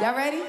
Y'all ready?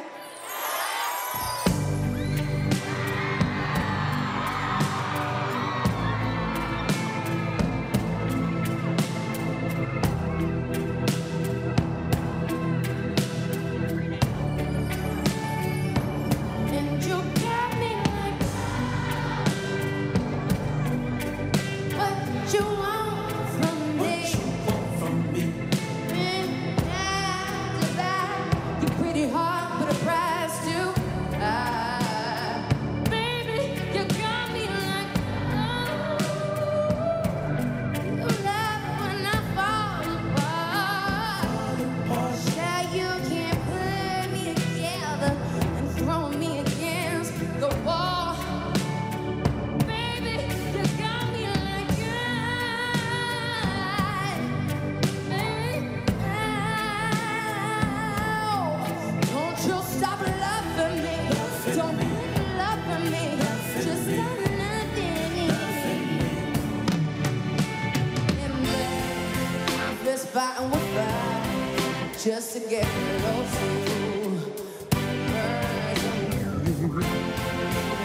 and we're back just to get rid of you.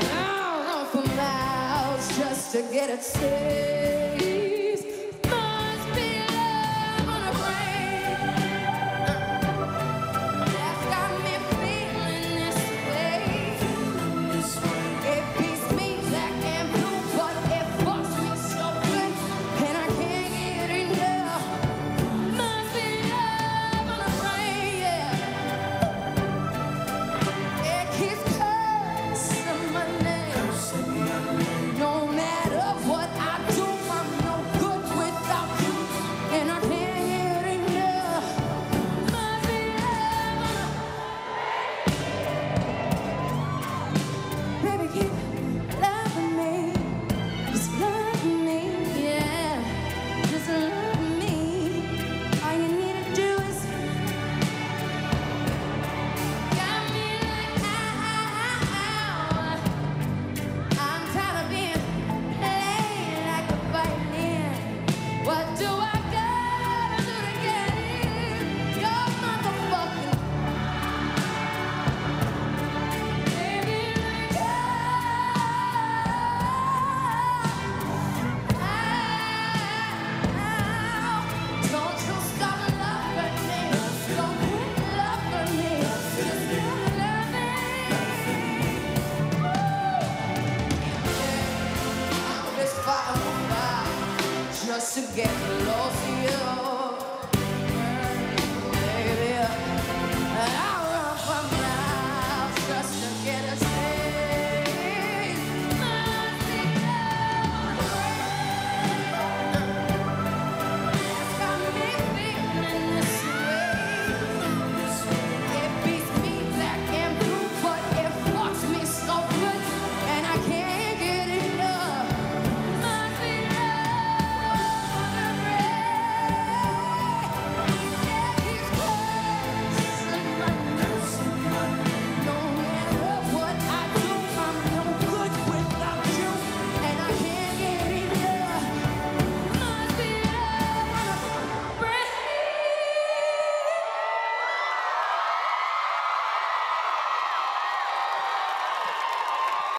Now run for miles just to get it safe. just to get along.